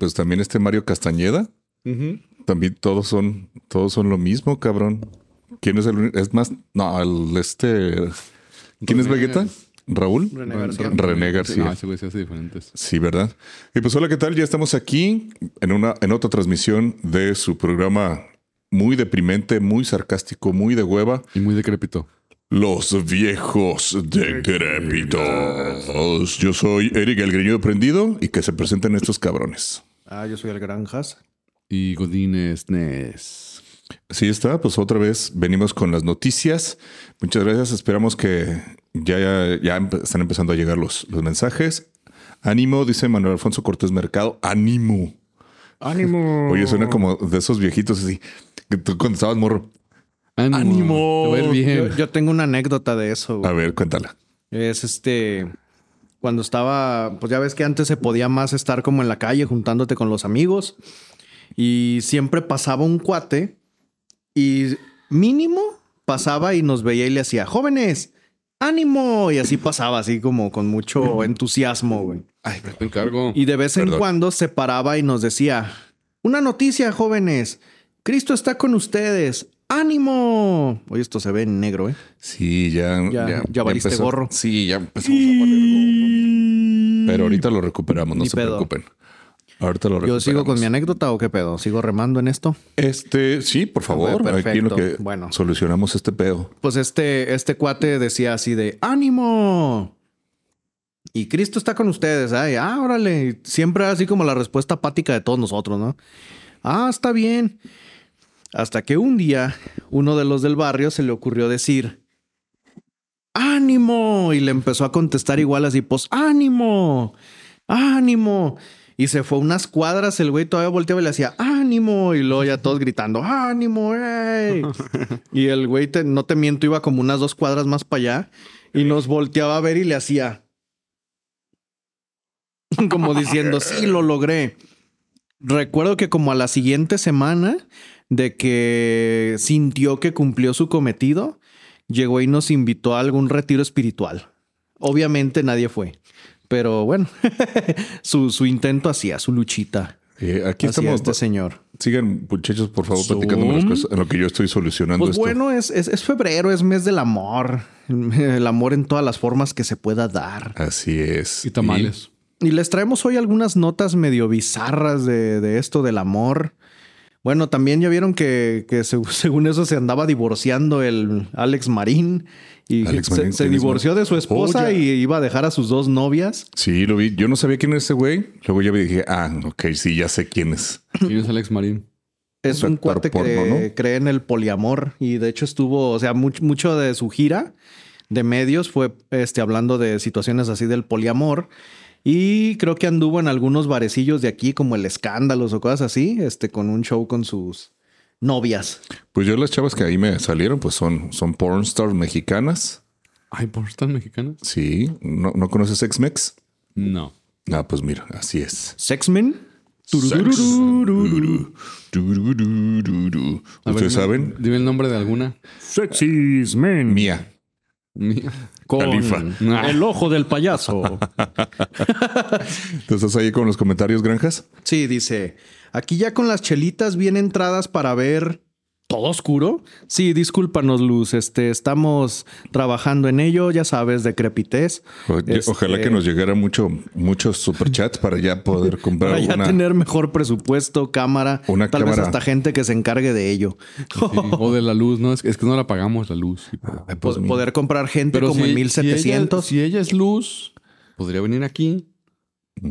pues también este Mario Castañeda. También todos son, todos son lo mismo, cabrón. ¿Quién es el único? Es más, no, el este. ¿Quién es Vegeta? ¿Raúl? René García. René García. No, ese güey se hace diferentes. Sí, ¿verdad? Y pues hola, ¿qué tal? Ya estamos aquí en una en otra transmisión de su programa muy deprimente, muy sarcástico, muy de hueva. Y muy decrépito. Los viejos decrépitos. Yo soy Eric el Greñudo Prendido y que se presenten estos cabrones. Ah, yo soy el Granjas. Y Godínez Nes. Sí está, pues otra vez venimos con las noticias. Muchas gracias. Esperamos que ya, ya, están empezando a llegar los, los mensajes. Ánimo, dice Manuel Alfonso Cortés Mercado. Ánimo. ¡Ánimo! Oye, suena como de esos viejitos así. Que tú cuando estabas morro. ¡Ánimo! ¡Ánimo! Te va a ir bien. Yo, yo tengo una anécdota de eso. güey. A ver, cuéntala. Es este. Cuando estaba. Pues ya ves que antes se podía más estar como en la calle juntándote con los amigos. Y siempre pasaba un cuate. Y mínimo pasaba y nos veía y le hacía: ¡Jóvenes! ¡Ánimo! Y así pasaba, así como con mucho entusiasmo, güey. Ay, te encargo. Y de vez en Perdón. cuando se paraba y nos decía: Una noticia, jóvenes. Cristo está con ustedes. ¡Ánimo! Oye, esto se ve en negro, ¿eh? Sí, ya. Ya- ya valiste empezó- gorro. Sí, ya empezamos a valer gorro. Pero ahorita lo recuperamos, no Ni se pedo. preocupen. Ahorita lo ¿Yo recuperamos. sigo con mi anécdota o qué pedo? ¿Sigo remando en esto? Este, sí, por favor. Aquí lo que. Bueno. solucionamos este pedo. Pues este, este cuate decía así de ¡Ánimo! Y Cristo está con ustedes. Ay, ah, órale. Siempre así como la respuesta apática de todos nosotros, ¿no? Ah, está bien. Hasta que un día uno de los del barrio se le ocurrió decir ¡Ánimo! Y le empezó a contestar igual así, pues ¡Ánimo! ¡Ánimo! Y se fue unas cuadras, el güey todavía volteaba y le hacía ánimo. Y luego ya todos gritando, ánimo, ey. y el güey, te- no te miento, iba como unas dos cuadras más para allá y nos volteaba a ver y le hacía. como diciendo, sí, lo logré. Recuerdo que como a la siguiente semana de que sintió que cumplió su cometido, llegó y nos invitó a algún retiro espiritual. Obviamente nadie fue. Pero bueno, su, su intento hacía, su luchita. Eh, aquí estamos. este señor. Sigan, muchachos, por favor, Zoom. platicando las cosas en lo que yo estoy solucionando Pues esto. bueno, es, es, es febrero, es mes del amor. El amor en todas las formas que se pueda dar. Así es. Y tamales. Y les traemos hoy algunas notas medio bizarras de, de esto del amor. Bueno, también ya vieron que, que se- según eso se andaba divorciando el Alex Marín. Y Alex se, Marín, se divorció de su esposa Oh, ya. y iba a dejar a sus dos novias. Sí, lo vi. Yo no sabía quién es ese güey. Luego ya me dije, ah, ok, sí, ya sé quién es. ¿Quién es Alex Marín? Es Un cuate que ¿no? cree en el poliamor y de hecho estuvo, o sea, much- mucho de su gira de medios fue este, hablando de situaciones así del poliamor y creo que anduvo en algunos barecillos de aquí como el Escándalos o cosas así, este, con un show con sus novias. Pues yo las chavas que ahí me salieron, pues son, son porn stars mexicanas. Ay, ¿por están mexicanas? Sí. ¿No, ¿no conoces X-Mex? No. Ah, pues mira, así es. Sexmen. A ver, ¿Ustedes saben? Dime el nombre de alguna. Sexys men. Mía. Mía. Con Califa. el ojo del payaso. ¿Tú estás ahí con los comentarios, granjas? Sí, dice, aquí ya con las chelitas bien entradas para ver todo oscuro. Sí, discúlpanos, Luz, este, estamos trabajando en ello, ya sabes, decrepitez. O- Este, Ojalá que nos llegara mucho, muchos superchats para ya poder comprar Para ya una. tener mejor presupuesto, cámara, Una tal vez cámara. hasta gente que se encargue de ello. Sí, O de la luz, ¿no? Es, es que no la pagamos la luz. Ay, pues, Poder comprar gente Pero como si- en 1700. Si ella, si ella es luz, podría venir aquí.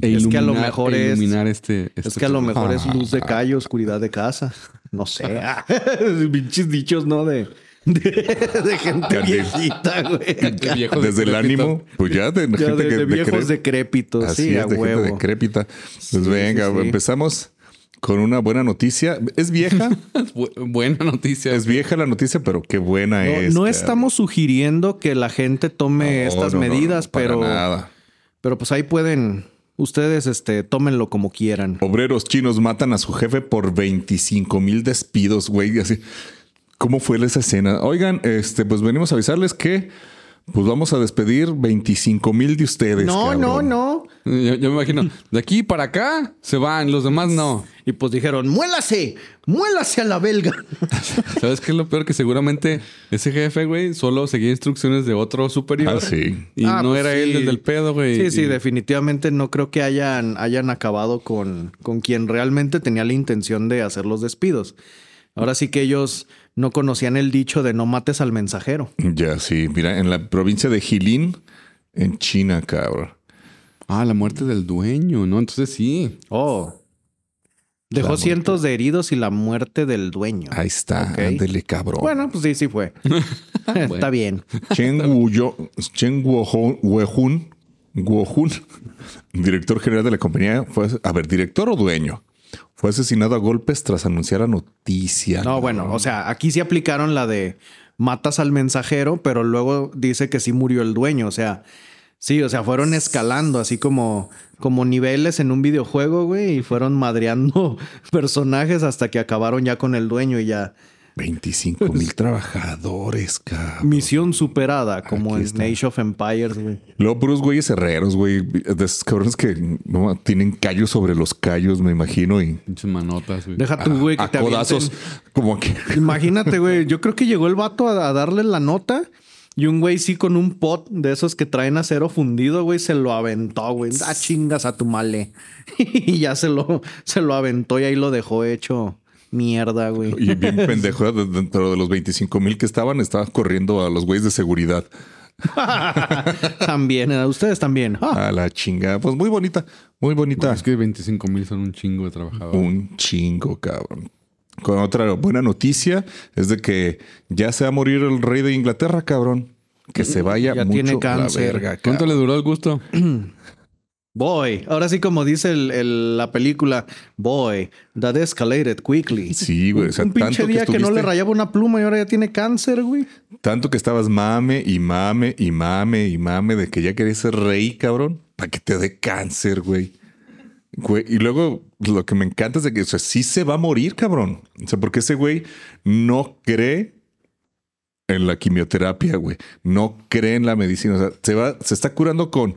E Es que a lo mejor e es- iluminar este, es este que a lo mejor es luz de calle, oscuridad de casa. No sé. Pinches dichos, ¿no? De, de, de gente viejita, güey. De Desde el ánimo, pues ya de, Ya gente de, que de viejos decrépitos, Así sí, es, a de huevo. gente decrépita. Pues Sí, venga, sí, sí. empezamos con una buena noticia. Es vieja, Bu- buena noticia. es vieja la noticia, pero qué buena No, es. no estamos sugiriendo que la gente tome No, estas no, no, no, medidas, para pero, nada. pero pues ahí pueden, ustedes este, tómenlo como quieran. Obreros chinos matan a su jefe por 25 mil despidos, güey. Así. ¿Cómo fue esa escena? Oigan, este, pues venimos a avisarles que pues vamos a despedir 25 mil de ustedes. No, no, cabrón. no. Yo, yo me imagino, de aquí para acá se van, los demás no. Y pues dijeron, muélase, muélase a la belga. ¿Sabes qué es lo peor? Que seguramente ese jefe, güey, solo seguía instrucciones de otro superior. Ah, sí. Y Ah, no pues era él sí. desde el pedo, güey. Sí, sí, Y- definitivamente no creo que hayan, hayan acabado con, con quien realmente tenía la intención de hacer los despidos. Ahora sí que ellos no conocían el dicho de no mates al mensajero. Ya, sí. Mira, en la provincia de Jilin, en China, cabrón. Ah, la muerte del dueño, ¿no? Entonces sí. Oh. Dejó cientos de heridos y la muerte del dueño. Ahí está. Ok. Ándele, cabrón. Bueno, pues sí, sí fue. Está bien. Chen Guojun, director general de la compañía, fue, a ver, director o dueño, fue asesinado a golpes tras anunciar la noticia. No, bueno, o sea, aquí sí aplicaron la de matas al mensajero, pero luego dice que sí murió el dueño. O sea, sí, o sea, fueron escalando así como, como niveles en un videojuego, güey, y fueron madreando personajes hasta que acabaron ya con el dueño y ya. 25 mil trabajadores, cabrón. Misión superada, como Aquí en está. Age of Empires, güey. Luego puros güeyes herreros, güey, de esos cabrones que no, tienen callos sobre los callos, me imagino, y Pinches manotas, güey. Deja tú, güey, que a te codazos, como que Imagínate, güey. Yo creo que llegó el vato a, a darle la nota y un güey sí con un pot de esos que traen acero fundido, güey, se lo aventó, güey. Ah, chingas a tu male. y ya se lo, se lo aventó y ahí lo dejó hecho mierda, güey. y bien pendejo de- dentro de los 25 mil que estaban, estaba corriendo a los güeyes de seguridad. también, eh, ustedes también. Ah, A la chingada. Pues muy bonita, muy bonita. Es que 25 mil son un chingo de trabajadores. Un chingo, cabrón. Con otra buena noticia es de que ya se va a morir el rey de Inglaterra, cabrón. Que se vaya Ya mucho tiene a la cáncer. verga, ¿Cuánto le duró el gusto? boy. Ahora sí, como dice el- el- la película, boy, that escalated quickly. Sí, güey. O sea, un pinche tanto que, día que, no le rayaba una pluma y ahora ya tiene cáncer, güey. tanto que estabas mame y mame y mame y mame de que ya querías ser rey, cabrón, para que te dé cáncer, güey. Güey, y luego lo que me encanta es de que, o sea, sí se va a morir, cabrón. O sea, porque ese güey no cree en la quimioterapia, güey. No cree en la medicina. O sea, se va, se está curando con,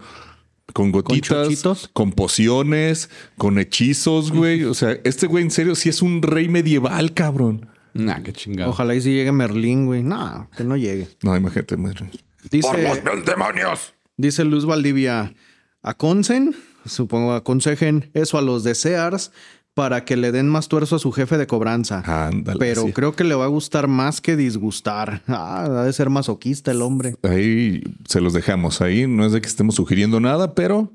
con gotitas, con pociones, con hechizos, güey. O sea, este güey en serio sí es un rey medieval, cabrón. Nah, qué chingado. Ojalá y si llegue Merlín, güey. No, que no llegue. No, imagínate, madre. Dice, mil demonios! dice Luz Valdivia, aconsen, supongo aconsejen eso a los de Sears para que le den más tuerzo a su jefe de cobranza. Ándale. Pero sí. creo que le va a gustar más que disgustar. Ah, ha de ser masoquista el hombre. Ahí se los dejamos. Ahí no es de que estemos sugiriendo nada, pero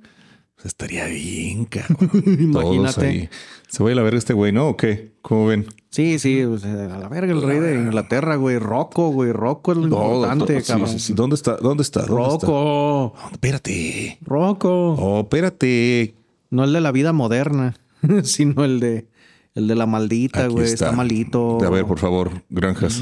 estaría bien, cabrón. Imagínate. ahí. Se va a ir a ver este güey, ¿no? ¿O qué? ¿Cómo ven? Sí, sí, pues, a la verga, el rey de Inglaterra, güey. Rocco, güey. Rocco es lo importante, cabrón. sí, sí. ¿Dónde está? ¿Dónde está? Rocco. Espérate. Rocco. Oh, espérate. No el de la vida moderna, sino el de el de la maldita, Aquí güey. Está. malito. A ver, por favor, granjas.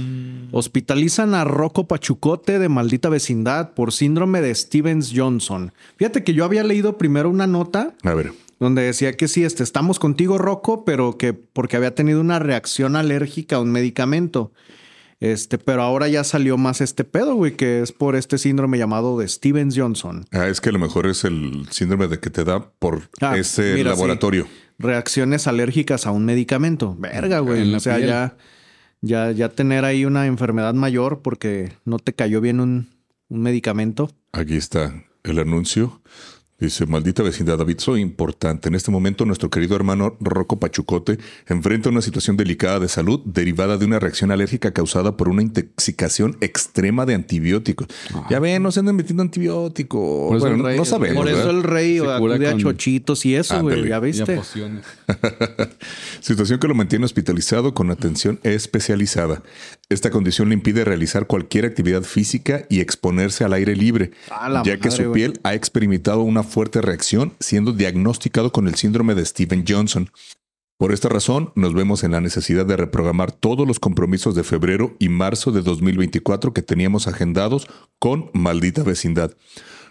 Hospitalizan a Rocco Pachucote de maldita vecindad por síndrome de Stevens Johnson. Fíjate que yo había leído primero una nota A ver. donde decía que sí, este, estamos contigo, Rocco, pero que porque había tenido una reacción alérgica a un medicamento. Este, pero ahora ya salió más este pedo, güey, que es por este síndrome llamado de Stevens Johnson. Ah, es que a lo mejor es el síndrome de que te da por Ah, ese mira, sí. Reacciones alérgicas a un medicamento. Verga, güey. O sea, piel. ya, ya, ya tener ahí una enfermedad mayor porque no te cayó bien un, un medicamento. Aquí está el anuncio. Dice, maldita vecindad, aviso importante. En este momento, nuestro querido hermano Rocco Pachucote enfrenta una situación delicada de salud derivada de una reacción alérgica causada por una intoxicación extrema de antibióticos. Ya ven, no se andan metiendo antibióticos. Ah. Por eso Bueno, rey- no sabemos. Por eso ¿verdad? el rey acude a chochitos y eso, güey. ¿Ya viste? pociones. Situación que lo mantiene hospitalizado con atención especializada. Esta condición le impide realizar cualquier actividad física y exponerse al aire libre, ya que su piel ha experimentado una fuerte reacción, siendo diagnosticado con el síndrome de Steven Johnson. Por esta razón, nos vemos en la necesidad de reprogramar todos los compromisos de febrero y marzo de 2024 que teníamos agendados con maldita vecindad.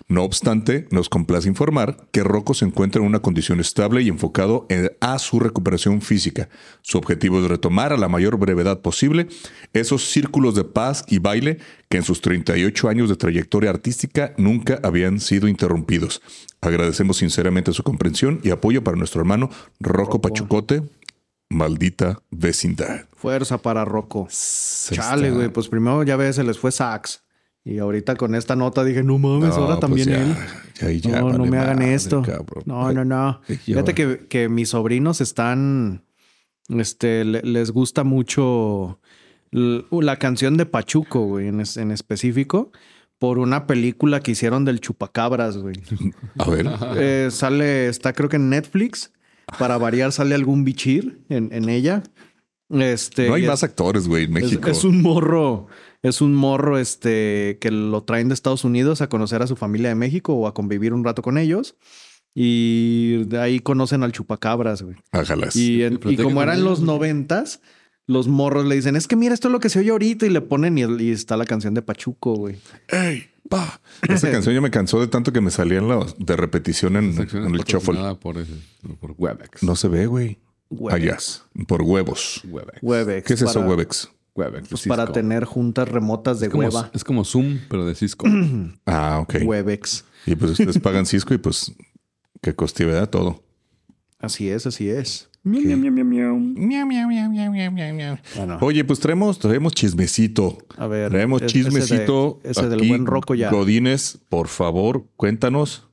No obstante, nos complace informar que Rocco se encuentra en una condición estable y enfocado en- a su recuperación física. Su objetivo es retomar a la mayor brevedad posible esos círculos de paz y baile que en sus 38 años de trayectoria artística nunca habían sido interrumpidos. Agradecemos sinceramente su comprensión y apoyo para nuestro hermano Rocco Pachucote. Maldita vecindad. Fuerza para Rocco. Chale, güey. Pues primero ya ves, se les fue Sax. Y ahorita con esta nota dije, no mames, No, ahora pues también ya, él. ya, ya no, no me hagan madre, esto. cabrón. No, no, no. Fíjate que, que mis sobrinos están. Este, le- les gusta mucho la canción de Pachuco, güey, en, en específico, por una película que hicieron del Chupacabras, güey. A ver. Eh, sale, está creo que en Netflix. Para variar, sale algún bichir en, en ella. Este, No hay más actores, güey, en es, México. es un morro, es un morro este que lo traen de Estados Unidos a conocer a su familia de México o a convivir un rato con ellos. Y de ahí conocen al chupacabras, güey. Ájalas. Y, en- y platican como eran los noventas, los morros le dicen, es que mira, esto es lo que se oye ahorita y le ponen y, y está la canción de Pachuco, güey. ¡Ey! ¡Pa! Esa canción ya me cansó de tanto que me salían los de repetición en, en el shuffle. Por, ese- por Webex. No se ve, güey. Allá. Por huevos. Webex. Webex. ¿Qué es eso, Webex? Webex. de Pues para tener juntas remotas de es como, hueva. es como Zoom, pero de Cisco. Ah, ok. Webex. Y pues ustedes pagan Cisco y pues que coste, ¿verdad? Todo. Así es, así es. Miau, miau, miau, miau, miau, miau, miau, miau. Bueno. Oye, pues traemos, traemos chismecito. A ver, Traemos chismecito. ese de- ese del buen Rocco ya. Godínez, por favor, cuéntanos.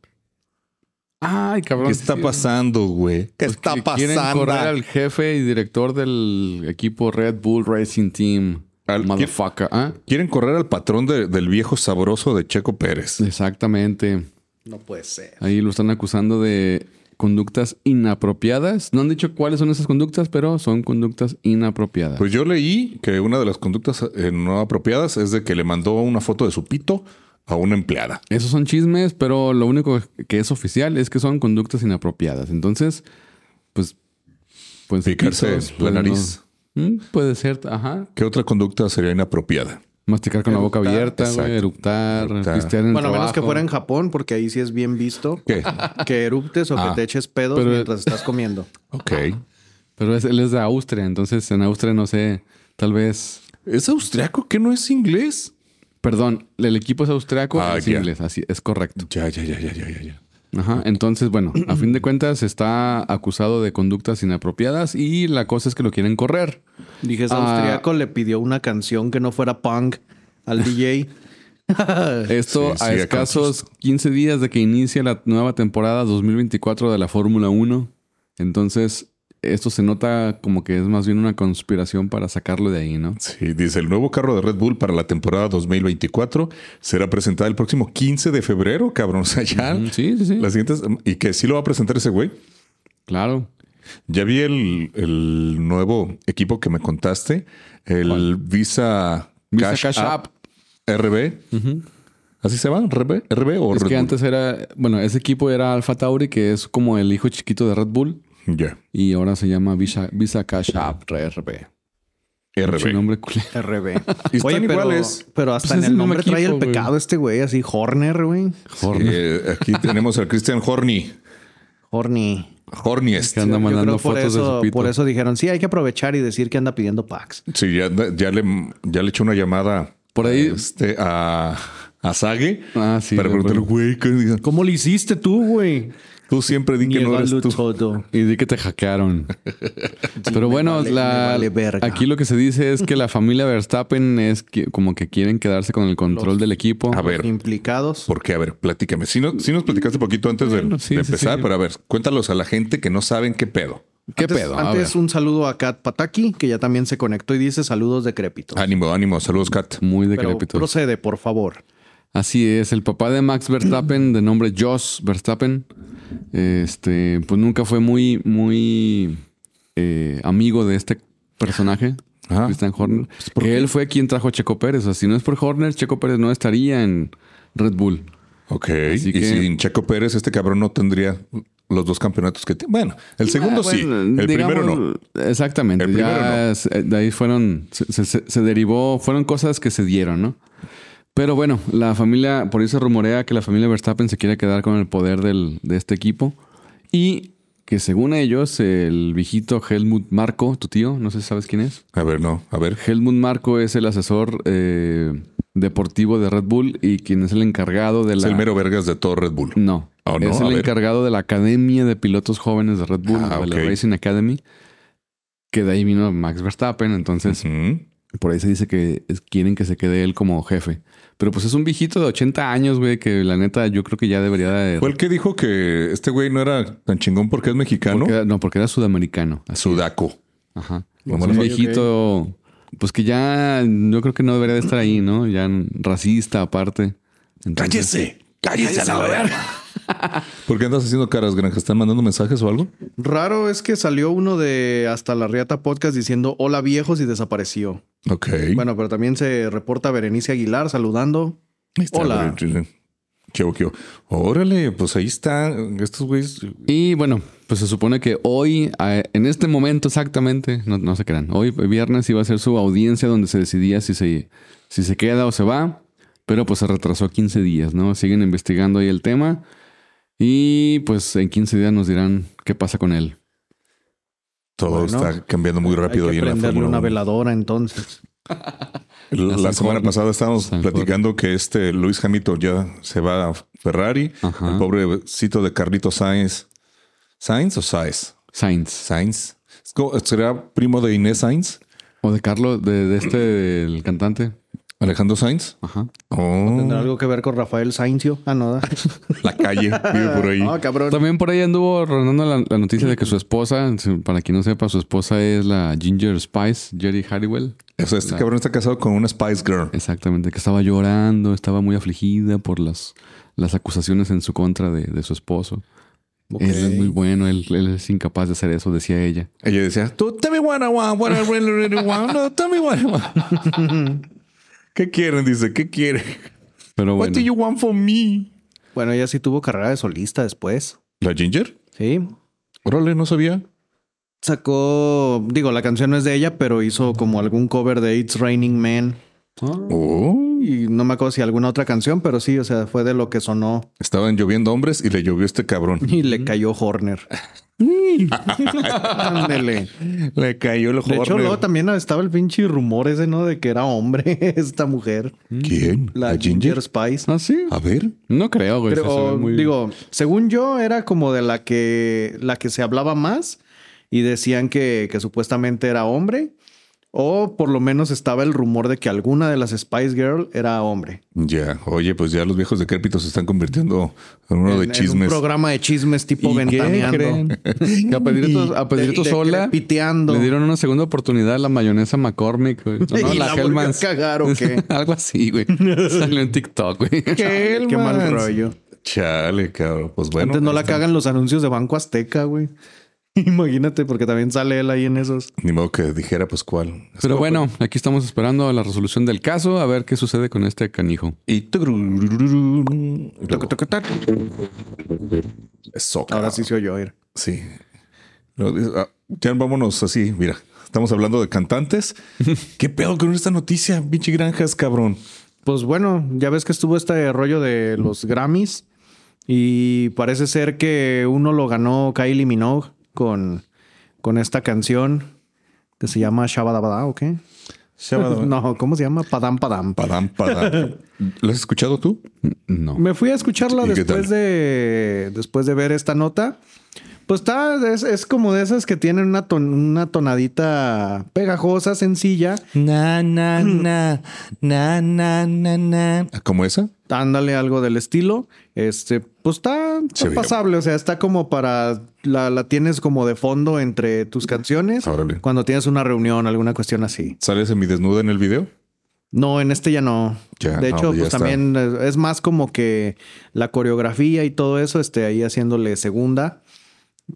Ay, cabrón. ¿Qué está sí. pasando, güey? ¿Qué Pues está que Quieren pasando? correr al jefe y director del equipo Red Bull Racing Team. Al- Motherfucker. ¿Ah? Quieren correr al patrón de- del viejo sabroso de Checo Pérez. Exactamente. No puede ser. Ahí lo están acusando de conductas inapropiadas. No han dicho cuáles son esas conductas, pero son conductas inapropiadas. Pues yo leí que una de las conductas eh, no apropiadas es de que le mandó una foto de su pito a una empleada. Esos son chismes, pero lo único que es oficial es que son conductas inapropiadas. Entonces, pues... pues Picarse pitos, la pues, nariz. no- Mm, puede ser, ajá. ¿Qué otra conducta sería inapropiada? Masticar con la boca abierta, güey, eructar, Eructar. pistear en el Bueno, a menos que fuera en Japón, porque ahí sí es bien visto ¿Qué? que eruptes o Ah. que te eches pedos Pero- mientras estás comiendo. Ok. Pero es- él es de Austria, entonces en Austria no sé, tal vez... ¿Es austriaco que no es inglés? Perdón, el equipo es austriaco, Ah, inglés, así es correcto. Ya, ya, ya, ya, ya, ya, ya. Ajá. Entonces, bueno, a fin de cuentas está acusado de conductas inapropiadas y la cosa es que lo quieren correr. Dije, es Ah. austriaco, le pidió una canción que no fuera punk al DJ. Esto Sí, a escasos 15 días de que inicie la nueva temporada 2024 de la Fórmula 1. Entonces, esto se nota como que es más bien una conspiración para sacarlo de ahí, ¿no? Sí, dice, el nuevo carro de Red Bull para la temporada 2024 será presentado el próximo 15 de febrero, cabrón. O sea, ya Sí, sí, sí. las siguientes... Y que sí lo va a presentar ese güey. Claro. Ya vi el, el nuevo equipo que me contaste, el Visa, Visa Cash, Cash App, App. RB. ¿Así se llama? ¿RB? ¿RB o Es Red que Bull? antes era, bueno, ese equipo era Alpha Tauri, que es como el hijo chiquito de Red Bull, Ya. y ahora se llama Visa, Visa Cash App RB. RB. nombre. RB. Y están Oye, pero, iguales. pero hasta Pues en el nombre trae equipo, el güey. pecado este güey, así Horner, güey. Horner. Eh, aquí tenemos al Christian Horny. Horny. Horniest. Que anda mandando fotos de eso, su pito. por eso dijeron, sí, hay que aprovechar y decir que anda pidiendo packs. Sí, ya, ya le, ya le echó una llamada Por ahí- este, a, a Sage Ah, sí, para de preguntarle, güey, ¿qué- ¿Cómo le hiciste tú, güey? Tú siempre di que no eres tú. todo. Y di que te hackearon. Pero bueno, vale- la- me vale verga. aquí lo que se dice es que la familia Verstappen es que, como que quieren quedarse con el control del equipo. A ver, Implicados. ¿por qué? A ver, platícame. Si no, sí nos platicaste poquito antes de, Bueno, sí, de sí, empezar, sí. pero a ver, cuéntalos a la gente que no saben qué pedo. ¿Qué antes, pedo? Antes un saludo a Kat Pataki, que ya también se conectó y dice saludos decrépitos. Ánimo, ánimo. Saludos, Kat. Muy Pero decrépito. procede, por favor. Así es, el papá de Max Verstappen, de nombre Josh Verstappen, este, pues nunca fue muy, muy eh, amigo de este personaje, Ajá. Christian Horner. que él fue quien trajo a Checo Pérez. O sea, si no es por Horner, Checo Pérez no estaría en Red Bull. Ok. Así y que- sin Checo Pérez, este cabrón no tendría los dos campeonatos que tiene. Bueno, el segundo Ah, sí. bueno, El digamos, primero no. Exactamente. El primero ya se- de ahí fueron, se, se- se derivó, fueron cosas que se dieron, ¿no? Pero bueno, la familia, por se rumorea que la familia Verstappen se quiere quedar con el poder del- de este equipo. Y que según ellos, el viejito Helmut Marko, tu tío, no sé si sabes quién es. A ver, no. A ver. Helmut Marko es el asesor eh, deportivo de Red Bull y quien es el encargado de Es la... el mero vergas de todo Red Bull. No. Oh, no, es el encargado de la Academia de Pilotos Jóvenes de Red Bull, Ah, de la. Racing Academy. Que de ahí vino Max Verstappen. Entonces. Por ahí se dice que es- quieren que se quede él como jefe. Pero pues es un viejito de 80 años, güey, que la neta yo creo que ya debería de... Fue el que dijo que este güey no era tan chingón porque es mexicano. porque no, porque era sudamericano. Así. Sudaco. Ajá. Es un a- viejito, pues que ya yo creo que no debería de estar ahí, ¿no? Ya racista aparte. Entonces, ¡Cállese a la verga! ¿Por qué andas haciendo caras, Granja? ¿Están mandando mensajes o algo? Raro es que salió uno de Hasta la Riata Podcast diciendo hola viejos y desapareció. Ok. Bueno, pero también se reporta Berenice Aguilar saludando. Está, hola. ¿Qué qué? Órale, pues ahí están estos güeyes. Y bueno, pues se supone que hoy, en este momento exactamente, no, no se crean, hoy viernes iba a ser su audiencia donde se decidía si se, si se queda o se va, pero pues se retrasó 15 días, ¿no? Siguen investigando ahí el tema y pues en 15 días nos dirán qué pasa con él. Todo Bueno, está cambiando muy rápido Hay que en la una 1. veladora entonces. La, semana pasada estábamos San platicando que este Luis Hamilton ya se va a Ferrari. Ajá. El pobrecito de Carlito Sainz. ¿Sainz o Sainz? Sainz. Sainz. ¿Será primo de Inés Sainz? O de Carlos, de, de este, el cantante. Alejandro Sainz. Ajá. Oh, ¿Tendrá algo que ver con Rafael Sainzio? Ah, no. da. la calle. Vive por ahí. Ah, cabrón. También por ahí anduvo rondando la, la noticia de que su esposa, para quien no sepa, su esposa es la Ginger Spice, Jerry Halliwell. O sea, este cabrón está casado con una Spice Girl. Exactamente, que estaba llorando, estaba muy afligida por las, las acusaciones en su contra de, de su esposo. Ok. Él es muy bueno, él, él es incapaz de hacer eso, decía ella. Ella decía, tú, tell me what I want, what I really, really want. No, tell me what I want. ¿Qué quieren? Dice, ¿qué quieren? Pero What bueno, do you want from me? Bueno, ella sí tuvo carrera de solista después. ¿La Ginger? Sí. Órale, no sabía. Sacó, digo, la canción no es de ella, pero hizo como algún cover de It's Raining Man. Oh. Y no me acuerdo si alguna otra canción, pero sí, o sea, fue de lo que sonó. Estaban lloviendo hombres y le llovió este cabrón. Y le cayó Horner. Ándele. Le cayó el De hecho, Horner. luego también estaba el pinche rumor ese, ¿no? De que era hombre esta mujer. ¿Quién? La, Ginger? Spice. ¿Ah, sí? A ver. No creo, güey. Pero, se ve muy- digo, según yo, era como de la que, la que se hablaba más y decían que, que supuestamente era hombre. O por lo menos estaba el rumor de que alguna de las Spice Girl era hombre. Ya. Oye, pues ya los viejos decrépitos se están convirtiendo en uno En- de en chismes. un programa de chismes tipo ¿Y qué ventaneando. a Pedrito, a Pedrito De- Sola decrepiteando. le dieron una segunda oportunidad a la mayonesa McCormick, güey. No, no, ¿Y la volvió a Hellmann's. cagar o qué? Algo así, güey. Salió en TikTok, güey. ¿Qué, Qué mal rollo. Chale, cabrón. Pues bueno. Antes no la cagan los anuncios de Banco Azteca, güey. Imagínate, porque también sale él ahí en esos. Ni modo que dijera, pues cuál. Pero bueno, aquí estamos esperando la resolución del caso, a ver qué sucede con este canijo. Y. Eso, Ahora sí se oyó ir. Sí. Ya vámonos así, mira. Estamos hablando de cantantes. ¿Qué pedo con esta noticia? Pinche granjas, cabrón. Pues bueno, ya ves que estuvo este rollo de los Grammys y parece ser que uno lo ganó Kylie Minogue con, con esta canción que se llama Shabadabada o qué? No, ¿cómo se llama? Padam Padam. Padam, padam. ¿Lo has escuchado tú? No. Me fui a escucharla ¿Y qué después de, después de ver esta nota. Pues está, es, es como de esas que tienen una, ton- una tonadita pegajosa, sencilla. Na, na, na, na, na, na, na. ¿Como esa? Ándale algo del estilo. Este, pues está, está pasable. O sea, está como para. La, la tienes como de fondo entre tus canciones. Órale. Cuando tienes una reunión, alguna cuestión así. ¿Sale semidesnuda en el video? No, en este ya no. Ya, de no, hecho, pues ya pues está. también es es más como que la coreografía y todo eso, esté ahí haciéndole segunda.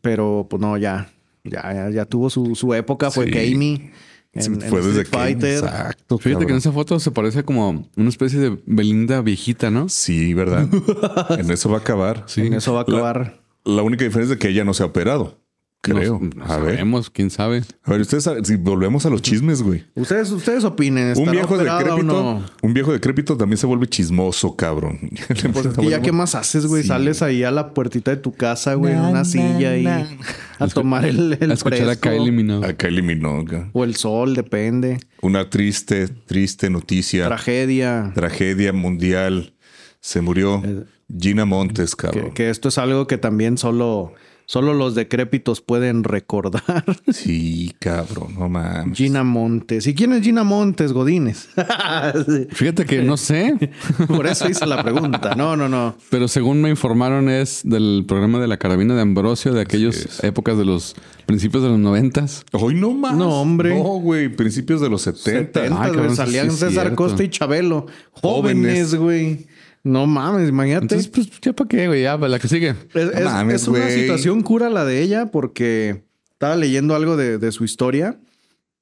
Pero pues no, ya. Ya, ya, ya tuvo su, su época. Fue Sí. En, Sí, en fue desde que-. Exacto. Fíjate que en esa foto se parece como una especie de Belinda viejita, ¿no? Sí, ¿verdad? en eso va a acabar. En eso va a acabar. La única diferencia es que ella no se ha operado. creo. No, no a ver. sabemos, quién sabe. A ver, ustedes, si volvemos a los chismes, güey. Ustedes, ustedes opinen. Un ¿estará viejo decrépito, no? un viejo decrépito también se vuelve chismoso, cabrón. Pues es que ya qué más haces, güey. Sí. Sales ahí a la puertita de tu casa, güey, en una silla y a tomar el, el a escuchar a fresco. Kylie Minogue. Acá eliminó. acá. O el sol, depende. Una triste, triste noticia. Tragedia. Tragedia mundial. Se murió Gina Montes, cabrón. Que, que esto es algo que también solo, solo los decrépitos pueden recordar. Sí, cabrón, no mames. Gina Montes. ¿Y quién es Gina Montes, Godínez? Fíjate que no sé, Por eso hice la pregunta. No, no, no. pero según me informaron es del programa de la carabina de Ambrosio de aquellas épocas de los principios de los noventas. Hoy no más. No, hombre. No, güey. Principios de los 70. 70, Ay, güey, cabrón, sí, salían sí, César cierto. Costa y Chabelo. Jóvenes. Jóvenes, güey. No mames, imagínate. Entonces, pues, ¿ya para qué, güey? Ya, para la que sigue. Es, es- mames, es una situación cura la de ella porque estaba leyendo algo de, de su historia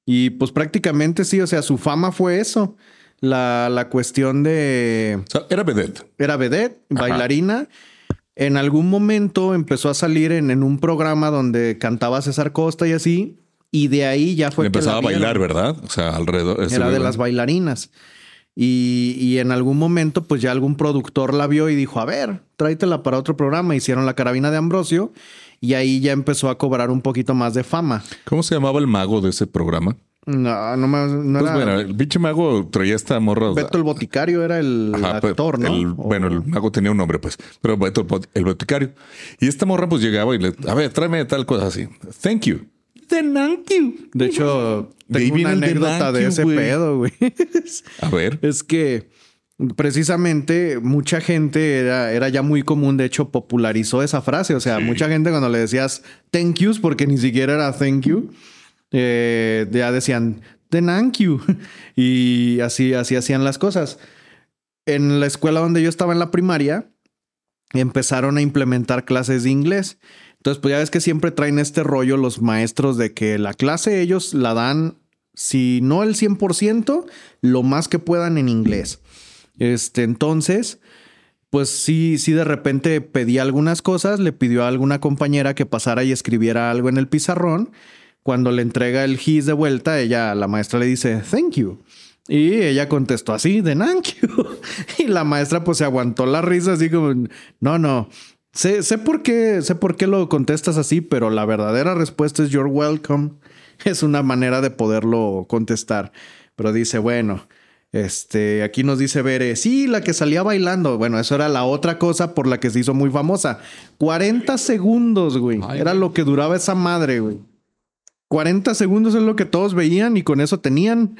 y pues prácticamente sí, o sea, su fama fue eso. La, la cuestión de... O sea, era vedette. Era vedette, bailarina. En algún momento empezó a salir en, en un programa donde cantaba César Costa y así. Y de ahí ya fue... Le empezaba a la bailar, ¿verdad? O sea, alrededor. Era de las bailarinas. Y, y en algún momento, pues ya algún productor la vio y dijo, a ver, tráetela para otro programa. Hicieron la carabina de Ambrosio y ahí ya empezó a cobrar un poquito más de fama. ¿Cómo se llamaba el mago de ese programa? No, no, me- no Pues era... bueno, el pinche mago traía esta morra. Beto el Boticario era el Ajá, actor, ¿no? el- O- bueno, el mago tenía un nombre, pues, pero Beto el boticario. Y esta morra, pues llegaba y le, a ver, tráeme tal cosa así. Thank you. Thank you. De hecho, De tengo viene una de anécdota de you, ese güey. pedo, güey. A ver. es que precisamente mucha gente era, era ya muy común, de hecho popularizó esa frase, o sea, mucha gente cuando le decías thank yous, porque ni siquiera era thank you, eh, ya decían thank you y así, así hacían las cosas. En la escuela donde yo estaba en la primaria, empezaron a implementar clases de inglés. Entonces, pues ya ves que siempre traen este rollo los maestros de que la clase ellos la dan, si no el 100%, lo más que puedan en inglés. Este, entonces, pues sí, sí de repente pedía algunas cosas, le pidió a alguna compañera que pasara y escribiera algo en el pizarrón. Cuando le entrega el his de vuelta, ella, la maestra le dice, thank you. Y ella contestó así, de thank you. Y la maestra pues se aguantó la risa así como, no, no. Sé, sé por qué, sé por qué lo contestas así, pero la verdadera respuesta es you're welcome. Es una manera de poderlo contestar. Pero dice, bueno, este, aquí nos dice Bere, sí, la que salía bailando. Bueno, eso era la otra cosa por la que se hizo muy famosa. 40 segundos, güey. Ay, Era güey. lo que duraba esa madre, güey. 40 segundos es lo que todos veían y con eso tenían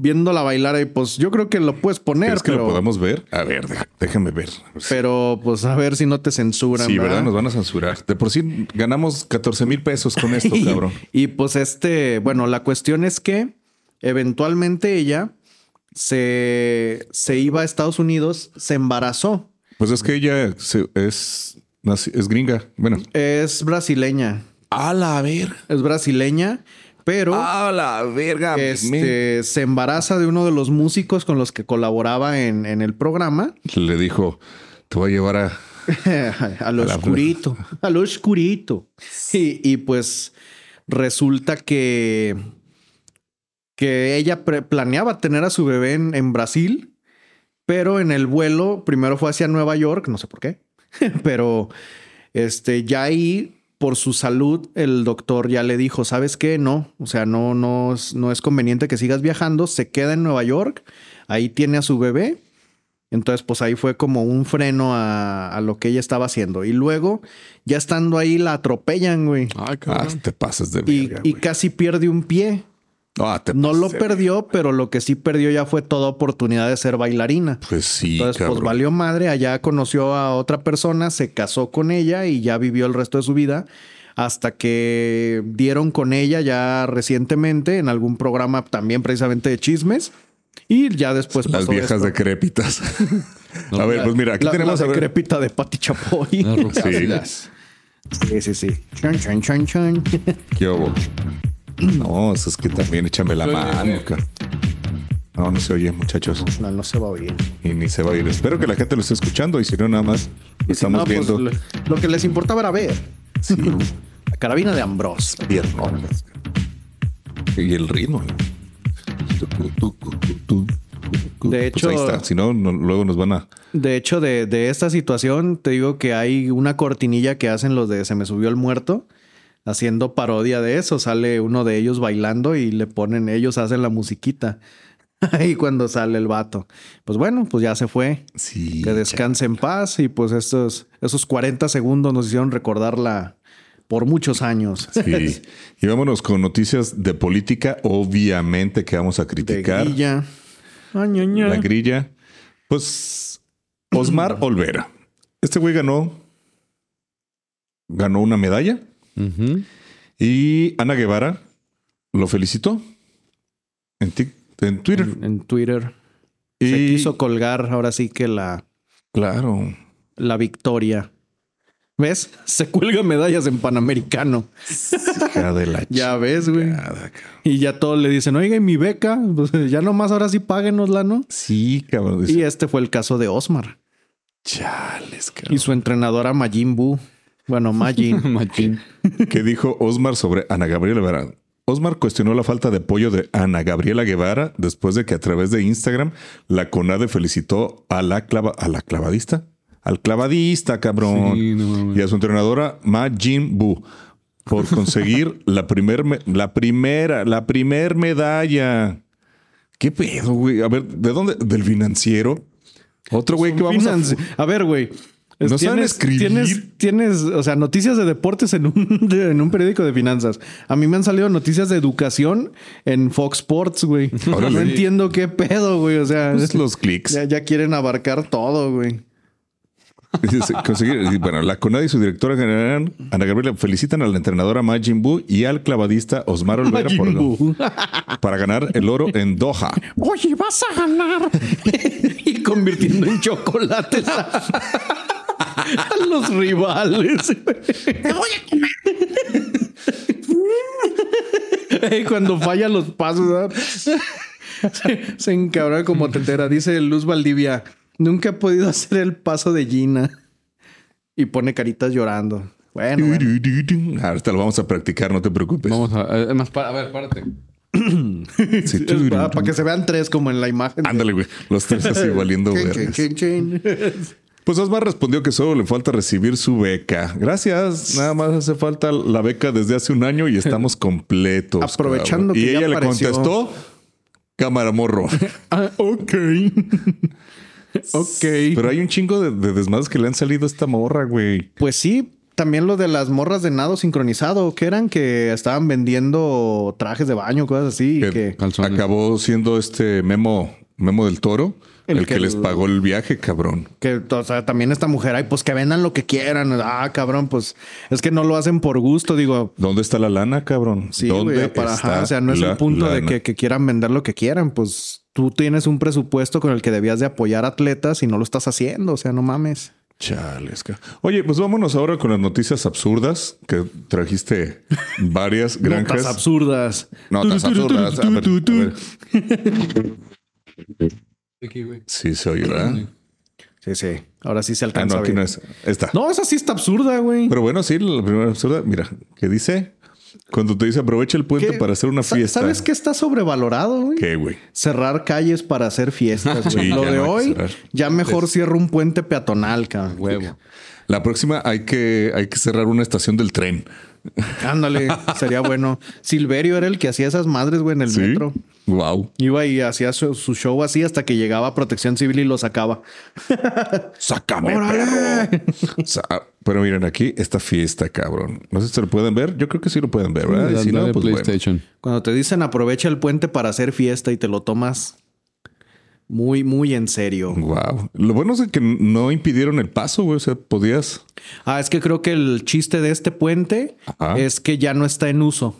viéndola bailar. Y pues yo creo que lo puedes poner, ¿Crees que pero, lo podamos ver? A ver, déjame ver. pero pues a ver si no te censuran. Sí, ¿verdad? Nos van a censurar. De por sí ganamos 14 mil pesos con esto, cabrón. Y, pues este, bueno, la cuestión es que eventualmente ella se, se iba a Estados Unidos, se embarazó. Pues es que ella se- es, es gringa. Bueno. Es brasileña, A la ver. es brasileña, pero A la verga. este, se embaraza de uno de los músicos con los que colaboraba en, en el programa. Le dijo, te voy a llevar a... a lo A la- oscurito, a lo oscurito. Y, y, pues resulta que, que ella planeaba tener a su bebé en, en Brasil, pero en el vuelo primero fue hacia Nueva York, no sé por qué, pero este, ya ahí por su salud el doctor ya le dijo, ¿sabes qué? No, o sea, no, no, es- no es conveniente que sigas viajando, se queda en Nueva York, ahí tiene a su bebé entonces, pues ahí fue como un freno a, a lo que ella estaba haciendo. Y luego, ya estando ahí, la atropellan, güey. Ay, Ah, cabrón. te pasas de Y, verga, y güey. casi pierde un pie. Ah, te No lo perdió, pero lo que sí perdió ya fue toda oportunidad de ser bailarina. Pues sí, Entonces, cabrón. pues valió madre. Allá conoció a otra persona, se casó con ella y ya vivió el resto de su vida. Hasta que dieron con ella ya recientemente en algún programa también precisamente de chismes. Y ya después Las pasó viejas esto. decrépitas. a ver, pues mira, aquí la, tenemos la a ver. decrépita de Pati Chapoy. Las rucadas. Sí, sí, sí. Chan, chan, chan, chan. ¿Qué? No, eso es que también échame la mano. No, no se oye, muchachos. No, no se va a oír. Y ni se va a ir. Espero que la gente lo esté escuchando y si no, nada más si estamos no, pues, viendo. lo, lo que les importaba era ver. Sí. Carabina de Ambrose. Piernotas. Y el ritmo. De hecho- Pues ahí está. Si no, no- luego nos van a. De hecho, de, de esta situación, te digo que hay una cortinilla que hacen los de Se me subió el muerto, haciendo parodia de eso. Sale uno de ellos bailando y le ponen, ellos hacen la musiquita. Ahí cuando sale el vato. Pues bueno, pues ya se fue. Sí. Que descanse en paz y pues estos, esos 40 segundos nos hicieron recordarla por muchos años. Sí. Y vámonos con noticias de política. Obviamente que vamos a De criticar grilla. Ay, ña, ña. la grilla. Pues Osmar Olvera. Este güey ganó. Ganó una medalla. Y Ana Guevara lo felicitó en, Twitter. En, en Twitter. y Se quiso colgar ahora sí que la, claro. la victoria. ¿Ves? Se cuelga medallas en Panamericano. Hija de la Ya ves, güey. Y ya todos le dicen, oiga, ¿y mi beca? Pues ya nomás ahora sí páguenosla, ¿no? Sí, cabrón. Y este fue el caso de Osmar. Chales, Y cabrón. su entrenadora Majin Buu. Bueno, Majin. Machín. ¿Qué dijo Osmar sobre Ana Gabriela Guevara? Osmar cuestionó la falta de apoyo de Ana Gabriela Guevara después de que a través de Instagram la CONADE felicitó a la, clava, a la clavadista. Al clavadista, cabrón. Sí, no mames. y a su entrenadora Ma Jin Bu por conseguir la, primer me- la primera, la primer medalla. ¿Qué pedo, güey? A ver, ¿de dónde? ¿Del financiero? Otro güey que vamos a... A... ver, güey. Es- ¿No saben escribir? Tienes, tienes, o sea, noticias de deportes en un, de- en un periódico de finanzas. A mí me han salido noticias de educación en Fox Sports, güey. Órale. No entiendo qué pedo, güey. O sea, Pues los clics. ya, ya quieren abarcar todo, güey. Conseguir- bueno, la CONADE y su directora general, Ana Gabriela, felicitan a la entrenadora Majin Buu y al clavadista Osmar Olvera por- para ganar el oro en Doha. Oye, vas a ganar. y convirtiendo en chocolates a, los rivales. Te voy a comer. cuando falla los pasos, ¿verdad? se, se encabrona como tetera. Dice Luz Valdivia: Nunca he podido hacer el paso de Gina. Y pone caritas llorando. Bueno, bueno. Ahorita lo vamos a practicar, no te preocupes. Vamos a. eh, más, para, a ver, párate. Sí, para, para que se vean tres como en la imagen. Ándale, güey. Los tres así valiendo chin. Pues Osmar respondió que solo le falta recibir su beca. Gracias. Nada más hace falta la beca desde hace un año y estamos completos. Aprovechando cabrón. que Y ya ella le contestó: Cámara morro. Ah, ok. ok. Pero hay un chingo de, de desmadres que le han salido a esta morra, güey. Pues sí, también lo de las morras de nado sincronizado, que eran que estaban vendiendo trajes de baño, cosas así. y Que que acabó siendo este Memo, Memo del Toro, el, El que, que les pagó el viaje, cabrón. Que, o sea, también esta mujer, ay, pues que vendan lo que quieran. Ah, cabrón, pues es que no lo hacen por gusto, digo. ¿Dónde está la lana, cabrón? Sí, ¿Dónde para, está ajá, o sea, no es el punto de que, que quieran vender lo que quieran, pues tú tienes un presupuesto con el que debías de apoyar atletas y no lo estás haciendo, o sea, no mames. Chales, ca- Oye, pues vámonos ahora con las noticias absurdas que trajiste varias granjas. Notas absurdas. Notas absurdas. A ver, a ver. Aquí, güey. Sí, se oye, ¿verdad? Sí, sí. Ahora sí se Ah, alcanza no, a aquí ver. no es. Esta. No, esa sí está absurda, güey. Pero bueno, sí, la primera absurda. Mira, ¿qué dice? Cuando te dice aprovecha el puente ¿Qué? para hacer una fiesta. ¿Sabes qué está sobrevalorado, güey? ¿Qué, güey? Cerrar calles para hacer fiestas. güey. Sí, Lo de no hoy, ya mejor cierro un puente peatonal, cabrón. Huevo. La próxima hay que, hay que cerrar una estación del tren. Ándale, sería bueno. Silverio era el que hacía esas madres, güey, en el Sí. metro. Wow. Iba y hacía su, su show así hasta que llegaba Protección Civil y lo sacaba. ¡Sácame, ¡Órale! perro! O sea, pero miren aquí esta fiesta, cabrón. No sé si lo pueden ver. Yo creo que sí lo pueden ver, ¿verdad? Y La, si la no, pues bueno. Cuando te dicen aprovecha el puente para hacer fiesta y te lo tomas muy, muy en serio. Wow. Lo bueno es que no impidieron el paso, güey. O sea, podías. Ah, es que creo que el chiste de este puente Ajá. es que ya no está en uso.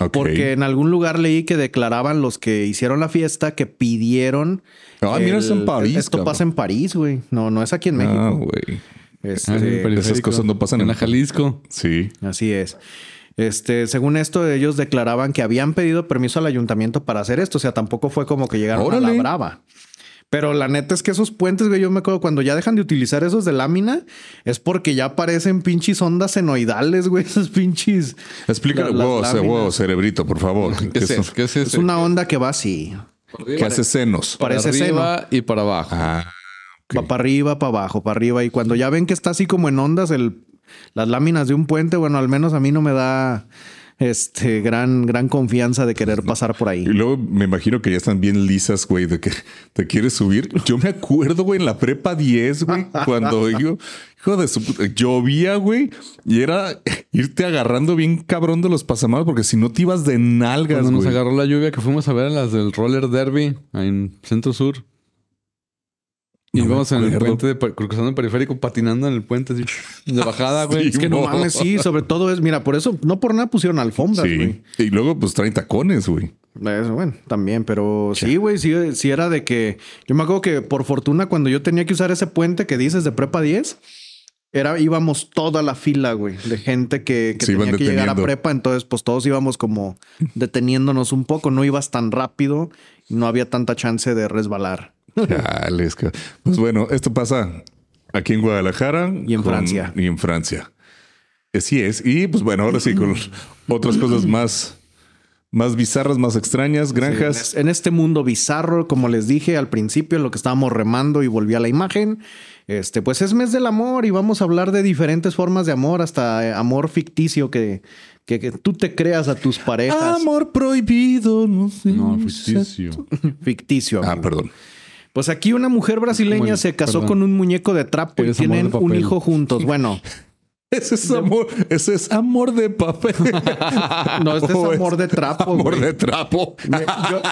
Ok. Porque en algún lugar leí que declaraban los que hicieron la fiesta que pidieron. Ah, mira, es en París, Esto cabrón. pasa en París, güey. No, no es aquí en México. Ah, güey. Este, Ah, periférico. esas cosas no pasan en en- la Jalisco. Sí. así es. Este, según esto, ellos declaraban que habían pedido permiso al ayuntamiento para hacer esto. O sea, tampoco fue como que llegaron a la brava. Pero la neta es que esos puentes, güey, yo me acuerdo cuando ya dejan de utilizar esos de lámina, es porque ya parecen pinches ondas senoidales, güey, esos pinches. Explícalo, las wow, wow, cerebrito, por favor. ¿Qué ¿Qué es es eso? ¿Qué es Es eso? una onda que va así. ¿Qué hace senos? Para parece arriba y para abajo. Ah, Va para arriba, para abajo, para arriba. Y cuando ya ven que está así como en ondas el, las láminas de un puente, bueno, al menos a mí no me da este gran, gran confianza de querer pasar por ahí. Y luego me imagino que ya están bien lisas, güey, de que te quieres subir. Yo me acuerdo, güey, en la prepa 10, güey, cuando yo, hijo de su puta, llovía, güey, y era irte agarrando bien cabrón de los pasamanos, porque si no te ibas de nalgas, Cuando nos güey. agarró la lluvia que fuimos a ver a las del roller derby ahí en Centro Sur. Y No me íbamos en el puente, de, cruzando el periférico, patinando en el puente así, de bajada, güey. Sí, Es que No mames, sí, sobre todo es, mira, por eso, no por nada pusieron alfombras, güey. Y luego, pues traen tacones, güey. Eso, bueno, también, pero sí, güey, sí, sí era de que. Yo me acuerdo que por fortuna, cuando yo tenía que usar ese puente que dices de prepa 10, era, íbamos toda la fila, güey, de gente que, que tenía que llegar a prepa. Entonces, pues todos íbamos como deteniéndonos un poco, no ibas tan rápido, no había tanta chance de resbalar. Chales, Pues bueno, esto pasa aquí en Guadalajara. Y en Francia. Y en Francia. Así es. Y pues bueno, ahora sí, con otras cosas más, más bizarras, más extrañas, granjas. En este mundo bizarro, como les dije al principio, lo que estábamos remando y volví a la imagen. Este, pues es mes del amor y vamos a hablar de diferentes formas de amor, hasta eh, amor ficticio que, que, que tú te creas a tus parejas. Amor prohibido, no sé. No, ficticio. Ficticio. Ah, amigo. perdón. Pues aquí una mujer brasileña se casó perdón. con un muñeco de trapo y Eres tienen un hijo juntos. Bueno, Ese es amor, ese es amor de papel. no, este es amor de trapo, Amor güey. de trapo. Me- yo-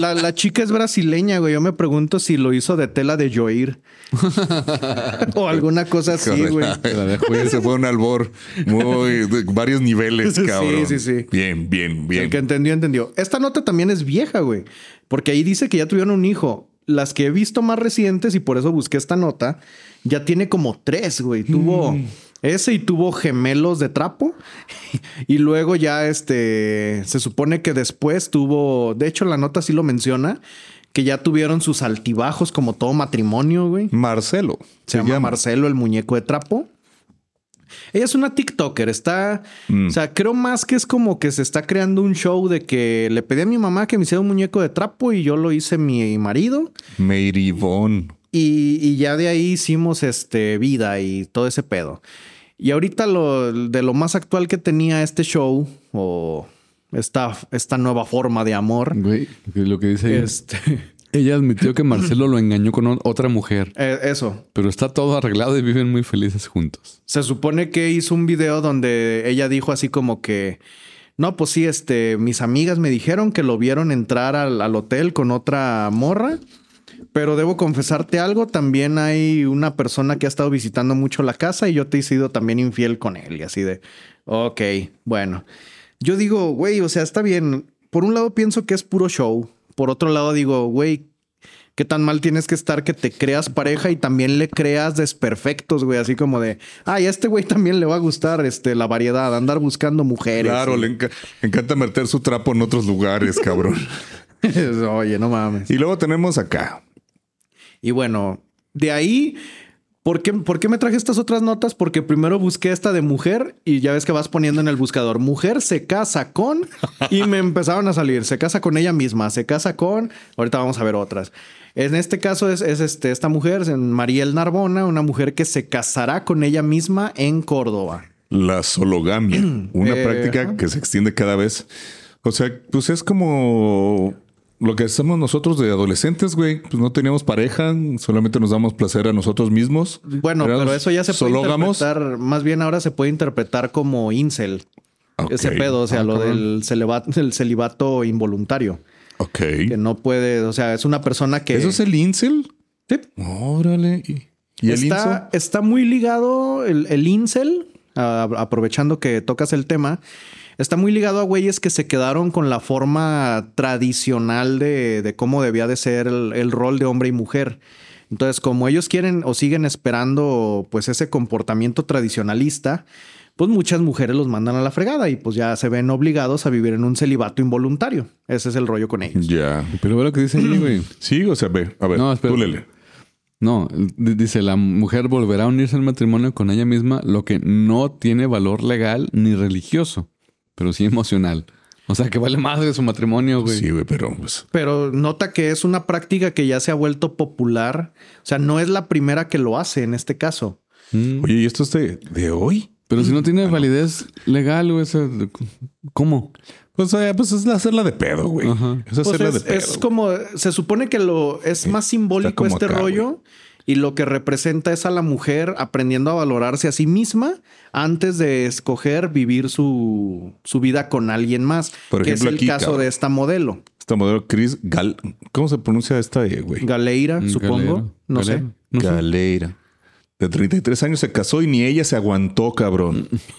la, la chica es brasileña, güey. Yo me pregunto si lo hizo de tela de Joir. o alguna cosa así, güey. la. Ese fue un albor muy de varios niveles, Sí, cabrón. sí, sí. Bien, bien, bien. El que entendió, entendió. Esta nota también es vieja, güey. Porque ahí dice que ya tuvieron un hijo. Las que he visto más recientes, y por eso busqué esta nota, ya tiene como tres, güey. Tuvo Mm. Ese y tuvo gemelos de trapo. y luego ya este, se supone que después tuvo, de hecho la nota sí lo menciona, que ya tuvieron sus altibajos como todo matrimonio, güey. Marcelo. Se, llama Marcelo, el muñeco de trapo. Ella es una TikToker, está, Mm. o sea, creo más que es como que se está creando un show de que le pedí a mi mamá que me hiciera un muñeco de trapo y yo lo hice mi marido Meiribón. Y, y ya de ahí hicimos este vida y todo ese pedo. Y ahorita lo de lo más actual que tenía este show o esta, esta nueva forma de amor, Güey, lo que dice este, Ella admitió que Marcelo lo engañó con otra mujer, eh, eso, pero está todo arreglado y viven muy felices juntos. Se supone que hizo un video donde ella dijo así como que, no, pues sí, este, mis amigas me dijeron que lo vieron entrar al, al hotel con otra morra, pero debo confesarte algo, también hay una persona que ha estado visitando mucho la casa y yo te he sido también infiel con él y así de, ok, bueno. Yo digo, güey, o sea, está bien. Por un lado pienso que es puro show, por otro lado digo, güey, ¿Qué tan mal tienes que estar que te creas pareja y también le creas desperfectos, güey? Así como de, ay, a este güey también le va a gustar este, la variedad, andar buscando mujeres. Claro, y- le enca- encanta meter su trapo en otros lugares, cabrón. Oye, no mames. y luego tenemos acá. Y bueno, de ahí, ¿por qué, ¿por qué me traje estas otras notas? Porque primero busqué esta de mujer y ya ves que vas poniendo en el buscador, mujer se casa con, y me empezaron a salir, se casa con ella misma, se casa con, ahorita vamos a ver otras. En este caso es, es este, esta mujer, es Mariel Narbona, una mujer que se casará con ella misma en Córdoba. La sologamia, una Eh, práctica ajá. que se extiende cada vez. O sea, pues es como lo que hacemos nosotros de adolescentes, güey. Pues no teníamos pareja, solamente nos damos placer a nosotros mismos. Bueno, Éramos pero eso ya se puede sológamos. interpretar, más bien ahora se puede interpretar como incel. Ese pedo, o sea, Ah, lo cabrón. del celibato, involuntario. Ok. Que no puede, o sea, es una persona que... ¿Eso es el incel? Sí. Órale. ¿Y, el incel? está, está muy ligado el, el incel, a- aprovechando que tocas el tema, está muy ligado a güeyes que se quedaron con la forma tradicional de, de cómo debía de ser el, el rol de hombre y mujer. Entonces, como ellos quieren o siguen esperando pues ese comportamiento tradicionalista, pues muchas mujeres los mandan a la fregada y pues ya se ven obligados a vivir en un celibato involuntario. Ese es el rollo con ellos. Ya. Pero ve lo que dice ahí, güey. Sí, o sea, ve, a ver, No, espera. tú lele. No, dice, la mujer volverá a unirse al matrimonio con ella misma, lo que no tiene valor legal ni religioso, pero sí emocional. O sea, que vale más de su matrimonio, güey. Sí, güey, pero pues. Pero nota que es una práctica que ya se ha vuelto popular. O sea, no es la primera que lo hace en este caso. Mm. Oye, ¿y esto es de, de hoy? Pero si no tiene validez legal, güey, ¿cómo? Pues, eh, pues es hacerla de pedo, güey. Ajá. Es Pues hacerla es, de pedo. es como, se supone que lo es más simbólico este acá, rollo y lo que representa es a la mujer aprendiendo a valorarse a sí misma antes de escoger vivir su, su vida con alguien más, Por que es ejemplo, el aquí, caso cabrón. de esta modelo. Esta modelo Chris Gal. ¿Cómo se pronuncia esta, eh, güey? Galeira, Mm, supongo. No sé. No. Galeira. De 33 años se casó y ni ella se aguantó, cabrón.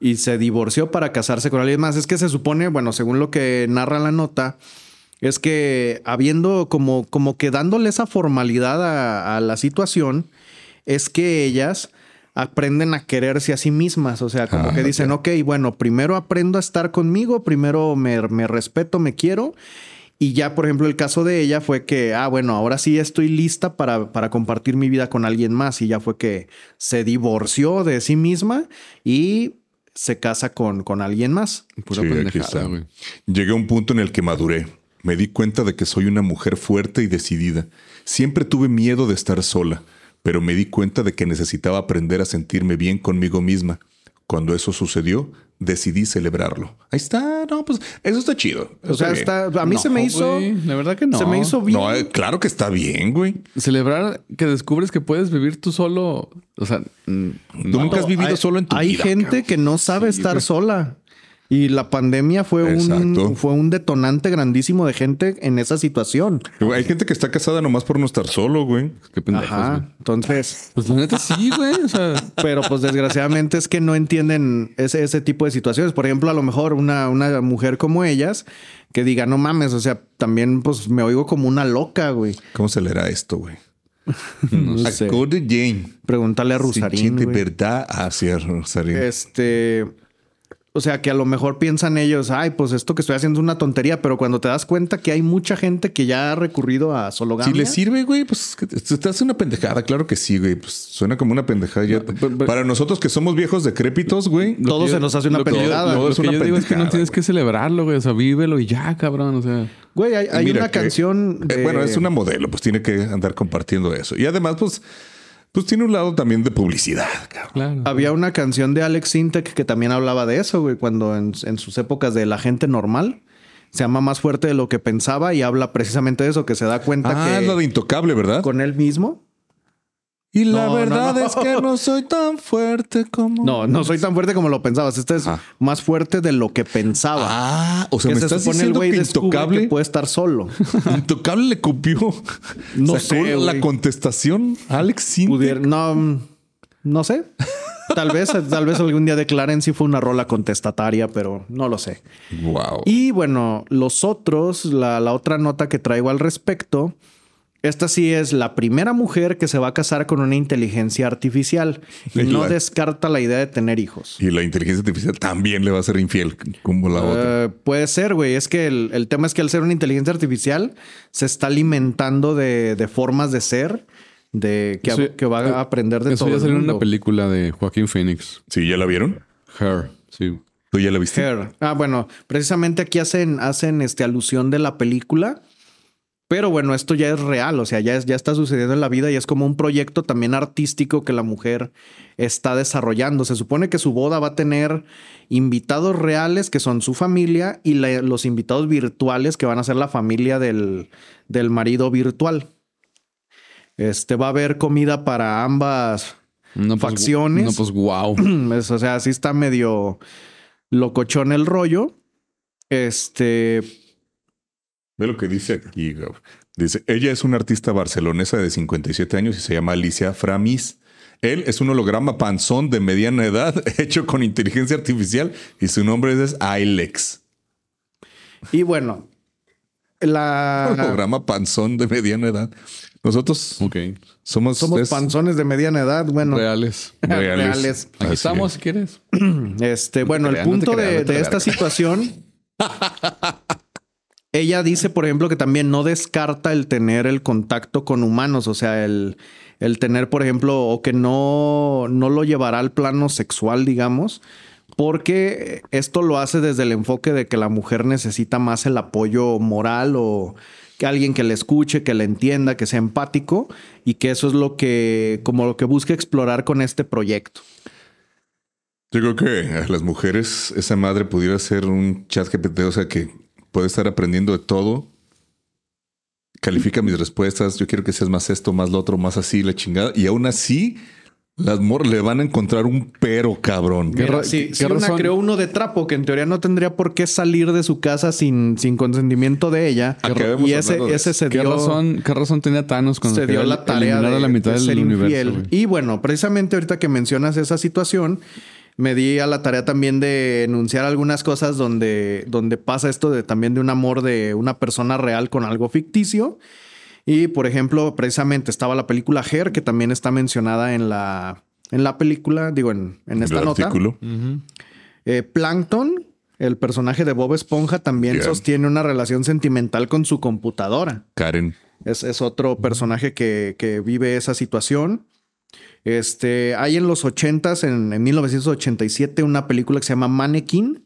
y se divorció para casarse con alguien más. Es que se supone, bueno, según lo que narra la nota, es que habiendo como, como que dándole esa formalidad a, a la situación, es que ellas aprenden a quererse a sí mismas. O sea, como Ah, que dicen, ok, bueno, primero aprendo a estar conmigo, primero me, me respeto, me quiero. Y ya, por ejemplo, el caso de ella fue que, ah, bueno, ahora sí estoy lista para, para compartir mi vida con alguien más. Y ya fue que se divorció de sí misma y se casa con, con alguien más. Pura Sí, aquí pendejada, está. güey. Llegué a un punto en el que maduré. Me di cuenta de que soy una mujer fuerte y decidida. Siempre tuve miedo de estar sola, pero me di cuenta de que necesitaba aprender a sentirme bien conmigo misma. Cuando eso sucedió, decidí celebrarlo. Ahí está, no, pues eso está chido. O sea, está, a mí se me hizo. la verdad que no. Se me hizo bien. No, eh, claro que está bien, güey. Celebrar que descubres que puedes vivir tú solo. O sea, Tú no. nunca has vivido hay, solo en tu hay vida. gente cabrón. que no sabe estar sola. Y la pandemia fue Exacto. un, fue un detonante grandísimo de gente en esa situación. Hay gente que está casada nomás por no estar solo, güey. Qué pendejos, Ajá. güey. Entonces, Pues la neta sí, güey. O sea, pero pues desgraciadamente es que no entienden ese, ese tipo de situaciones. Por ejemplo, a lo mejor una, una mujer como ellas que diga, no mames, o sea, también pues me oigo como una loca, güey. ¿Cómo se leerá esto, güey? No sé. Jane. Pregúntale a Rusarín. de güey. verdad hacia Rusarín. Este. O sea, que a lo mejor piensan ellos, ay, pues esto que estoy haciendo es una tontería, pero cuando te das cuenta que hay mucha gente que ya ha recurrido a sologamia. Si le sirve, güey, pues que te hace una pendejada. Claro que sí, güey. Pues suena como una pendejada. Ya- pero- pero- Para nosotros que somos viejos decrépitos, güey. Todo se nos hace una lo que- pendejada. todo Lo es que una yo digo es que no tienes güey. que celebrarlo, güey. O sea, vívelo y ya, cabrón. O sea, Güey, hay, hay Mira una que- canción. eh, bueno, es una modelo, pues tiene que andar compartiendo eso. Y además, pues, pues tiene un lado también de publicidad, cabrón. claro. Había una canción de Alex Sintek que también hablaba de eso, güey, cuando en, en sus épocas de la gente normal se llama más fuerte de lo que pensaba y habla precisamente de eso, que se da cuenta Ah, que es la de intocable, ¿verdad? con él mismo. Y la No, verdad no. es que no soy tan fuerte como. No, no soy tan fuerte como lo pensabas. Este es Ah. más fuerte de lo que pensaba. Ah, o sea, que me se estás supone el diciendo güey intocable. que puede estar solo. Intocable le copió. No Sacó sé, la contestación Alex Sintek. No, no sé. Tal vez, tal vez algún día declaren si fue una rola contestataria, pero no lo sé. Wow. Y bueno, los otros, la, la otra nota que traigo al respecto, esta sí es la primera mujer que se va a casar con una inteligencia artificial y no la- descarta la idea de tener hijos. Y la inteligencia artificial también le va a ser infiel como la otra. Eh, puede ser, güey. Es que el, el tema es que al ser una inteligencia artificial se está alimentando de, de formas de ser, de que, Eso- que va a aprender de Eso todo ya el salió en una película de Joaquín Phoenix. Sí, ¿ya la vieron? Her. Sí. ¿Tú ya la viste? Her. Ah, bueno, precisamente aquí hacen, hacen este, alusión de la película. Pero bueno, esto ya es real, o sea, ya, es- ya está sucediendo en la vida y es como un proyecto también artístico que la mujer está desarrollando. Se supone que su boda va a tener invitados reales que son su familia y la- los invitados virtuales que van a ser la familia del, del marido virtual. Este va a haber comida para ambas No, pues, Facciones. No, pues wow. es- o sea, sí está medio locochón el rollo. Este, Ve lo que dice aquí, Gab. Dice, ella es una artista barcelonesa de 57 años y se llama Alicia Framis. Él es un holograma panzón de mediana edad hecho con inteligencia artificial y su nombre es Ilex. y bueno, Un la programa panzón de mediana edad. Nosotros somos, somos es- panzones de mediana edad, bueno, Reales. reales. reales. Aquí estamos es. si quieres. Este, bueno, el punto de, esta situación. ella dice, por ejemplo, que también no descarta el tener el contacto con humanos, o sea, el, el tener, por ejemplo, o que no, no lo llevará al plano sexual, digamos, porque esto lo hace desde el enfoque de que la mujer necesita más el apoyo moral o que alguien que le escuche, que le entienda, que sea empático y que eso es lo que, como lo que busca explorar con este proyecto. Yo creo que a las mujeres, esa madre pudiera ser un chat GPT, o sea, que puede estar aprendiendo de todo. Califica mis respuestas. Yo quiero que seas más esto, más lo otro, más así, la chingada. Y aún así, las mor le van a encontrar un pero, cabrón. ¿Qué Mira, ra- si, qué si una creó uno de trapo que en teoría no tendría por qué salir de su casa sin, sin consentimiento de ella. Y ese, ese se ¿Qué dio, razón, ¿Qué razón tenía Thanos cuando se dio la tarea de, a la mitad de del ser universo? infiel. Y bueno, precisamente ahorita que mencionas esa situación, me di a la tarea también de enunciar algunas cosas donde, donde pasa esto de también de un amor de una persona real con algo ficticio. Y por ejemplo, precisamente estaba la película Her, que también está mencionada en la, en la película, digo, en, en esta el nota. artículo. Eh, Plankton, el personaje de Bob Esponja, también sostiene una relación sentimental con su computadora. Karen. Es, es otro personaje que, que vive esa situación. Este, hay en los 80s, en, en 1987, una película que se llama Mannequin,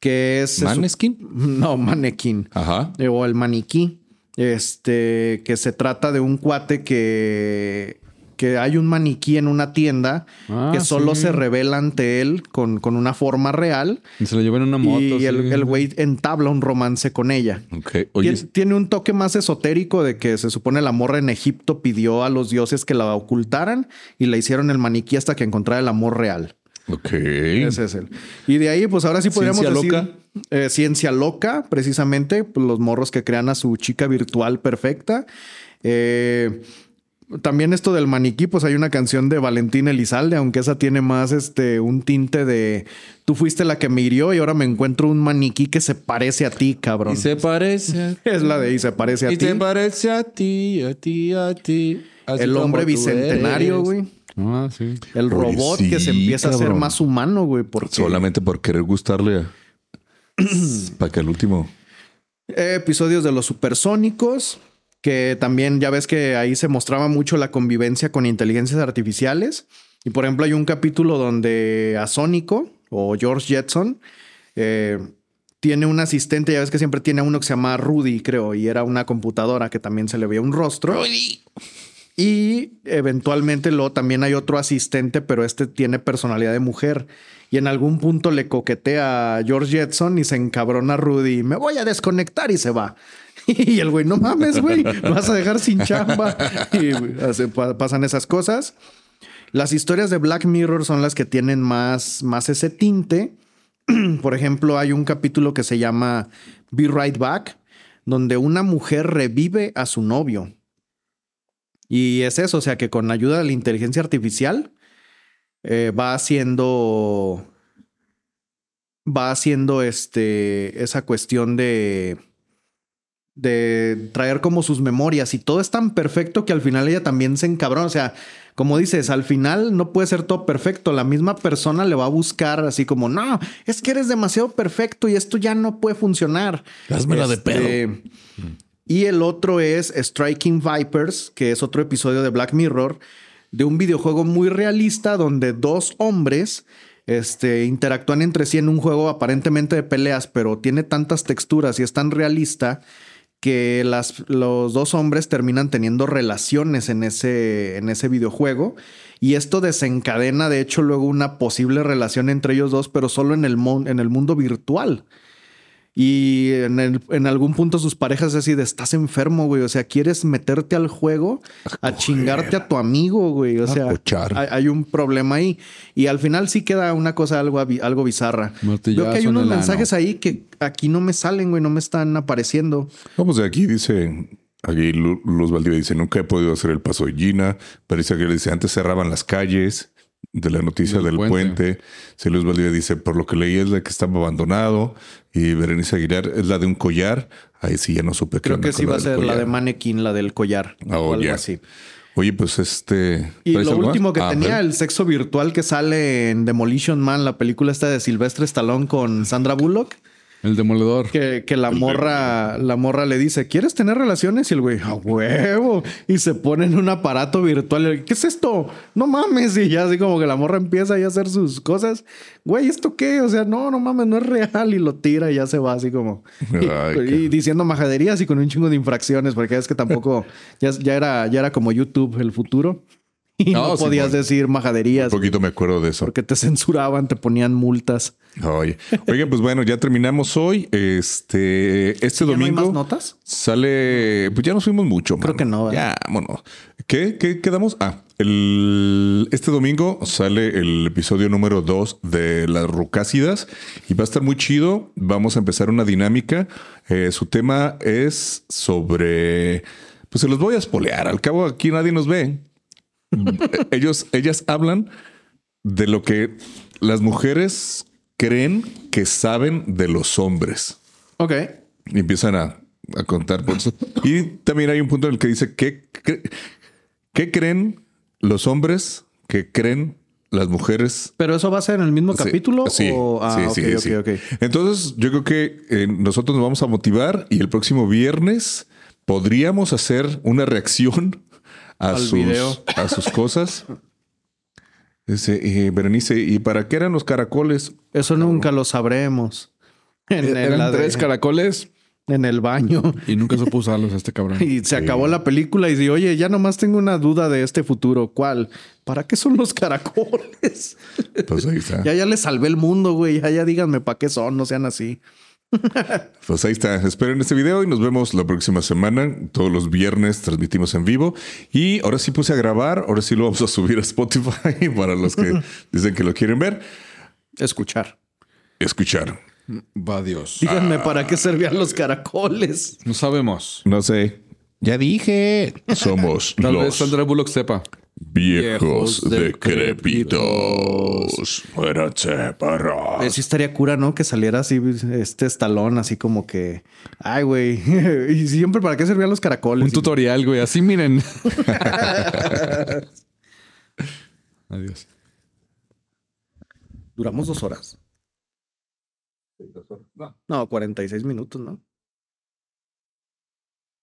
que es... ¿Maneskin? No, Mannequin. Ajá. Eh, o el maniquí. Este, que se trata de un cuate que, que hay un maniquí en una tienda Ah, que solo sí. se revela ante él con, con una forma real Y se lo llevan en una moto. y sí. el el güey entabla un romance con ella. Ok. Oye, Tien- tiene un toque más esotérico de que se supone la morra en Egipto pidió a los dioses que la ocultaran y le hicieron el maniquí hasta que encontrara el amor real. ok. Ese es el. Y de ahí, pues ahora sí podríamos Ciencia decir loca. eh, ciencia loca, precisamente, pues, los morros que crean a su chica virtual perfecta. Eh, también esto del maniquí, pues hay una canción de Valentín Elizalde, aunque esa tiene más este un tinte de tú fuiste la que me hirió y ahora me encuentro un maniquí que se parece a ti, cabrón. Y se parece a Es la de y se parece a Y ti. te parece a ti, a ti, a ti. así El hombre bicentenario, güey. Ah, sí. El Oye, robot sí, que se empieza a hacer más humano, güey. Porque Solamente por querer gustarle a... Para que al último... Episodios de los supersónicos, que también ya ves que ahí se mostraba mucho la convivencia con inteligencias artificiales. Y por ejemplo, hay un capítulo donde a Sónico o George Jetson eh, tiene un asistente, ya ves que siempre tiene uno que se llama Rudy, creo, y era una computadora que también se le veía un rostro. Y eventualmente luego también hay otro asistente, pero este tiene personalidad de mujer. Y en algún punto le coquetea a George Jetson y se encabrona a Rudy. Me voy a desconectar y se va. Y el güey, no mames, güey, me vas a dejar sin chamba. Y pasan esas cosas. Las historias de Black Mirror son las que tienen más, más ese tinte. Por ejemplo, hay un capítulo que se llama Be Right Back, donde una mujer revive a su novio. Y es eso, o sea que con ayuda de la inteligencia artificial eh, va haciendo. Va haciendo este. esa cuestión de. De traer como sus memorias. Y todo es tan perfecto que al final ella también se encabrona. O sea, como dices, al final no puede ser todo perfecto. La misma persona le va a buscar así como, no, es que eres demasiado perfecto y esto ya no puede funcionar. Házmela de Este, Y el otro es Striking Vipers, que es otro episodio de Black Mirror, de un videojuego muy realista donde dos hombres este, interactúan entre sí en un juego aparentemente de peleas, pero tiene tantas texturas y es tan realista que las, los dos hombres terminan teniendo relaciones en ese, en ese videojuego. Y esto desencadena, de hecho, luego una posible relación entre ellos dos, pero solo en el, en el mundo virtual. Y en, el- en algún punto sus parejas así de estás enfermo, güey. O sea, quieres meterte al juego a chingarte a tu amigo, güey. O A sea, hay, hay un problema ahí. Y al final sí queda una cosa algo, algo bizarra. Martillazo Veo que hay unos ano. mensajes ahí que aquí no me salen, güey, no me están apareciendo. Vamos de aquí, dice. Aquí Lu- Luz Valdivia dice: Nunca he podido hacer el paso de Gina. Parece que dice: Antes cerraban las calles. De la noticia Del del, puente. puente. Si Luis Valdivia dice, por lo que leí es la que estaba abandonado. Y Berenice Aguilar es la de un collar. Ahí sí ya no supe Creo que sí va a ser la de Mannequin, la del collar. Ah, o algo ya. así. Oye, pues este. Y ¿traes lo último que Ah, tenía, el sexo virtual que sale en Demolition Man, la película esta de Silvestre Stallone con Sandra Bullock. El demoledor. Que, que la morra, la morra le dice, ¿quieres tener relaciones? Y el güey, a huevo. Y se pone en un aparato virtual. ¿Qué es esto? No mames. Y ya así como que la morra empieza ahí a hacer sus cosas. Güey, ¿esto qué? O sea, no, no mames, no es real. Y lo tira y ya se va así como. Ay, y, qué- y diciendo majaderías y con un chingo de infracciones. Porque es que tampoco, ya, ya era, ya era como YouTube el futuro. Y no, No, sí, podías bueno. decir majaderías. Un poquito me acuerdo de eso. Porque te censuraban, te ponían multas. Oye, oigan, pues bueno, ya terminamos hoy. Este, este ¿Ya no hay domingo más notas? sale, pues ya nos fuimos mucho. Creo mano. que no, Ya, vámonos. ¿Qué, ¿Qué quedamos? Ah, el, este domingo sale el episodio número 2 de las rucácidas y va a estar muy chido. Vamos a empezar una dinámica. Eh, su tema es sobre, pues se los voy a espolear. Al cabo aquí nadie nos ve. Ellos, ellas hablan de lo que las mujeres creen que saben de los hombres. Ok. Y empiezan a, a contar por eso. Y también hay un punto en el que dice ¿qué, qué, qué creen los hombres que creen las mujeres? ¿Pero eso va a ser en el mismo Sí, capítulo? Sí, o... Ah, sí, ok, sí, ok, sí. ok. Entonces, yo creo que eh, nosotros nos vamos a motivar y el próximo viernes podríamos hacer una reacción a, Al sus, video. a sus cosas. Dice, eh, Berenice, ¿y para qué eran los caracoles? Eso nunca lo sabremos. En, en Eran de- tres caracoles en el baño. y nunca supo usarlos este cabrón. Y se acabó la película y dice, oye, ya nomás tengo una duda de este futuro. ¿Cuál? ¿Para qué son los caracoles? Pues ahí está. ya, ya le salvé el mundo, güey. Ya, ya díganme para qué son, no sean así. Pues ahí está. Esperen este video y nos vemos la próxima semana. Todos los viernes transmitimos en vivo. Y ahora sí puse a grabar. Ahora sí lo vamos a subir a Spotify para los que dicen que lo quieren ver. Escuchar. Escuchar. Va Dios. Díganme para qué servían los caracoles. No sabemos. No sé. Ya dije. Somos Tal los vez Sandra Bullock sepa. Viejos decrépitos. Muéranse, perros. Eh, sí estaría cura, ¿no? Que saliera así este estalón, así como que... Ay, güey. y siempre, ¿para qué servían los caracoles? Un tutorial, güey. Así miren. Adiós. Duramos dos horas. No, 46 minutos, ¿no?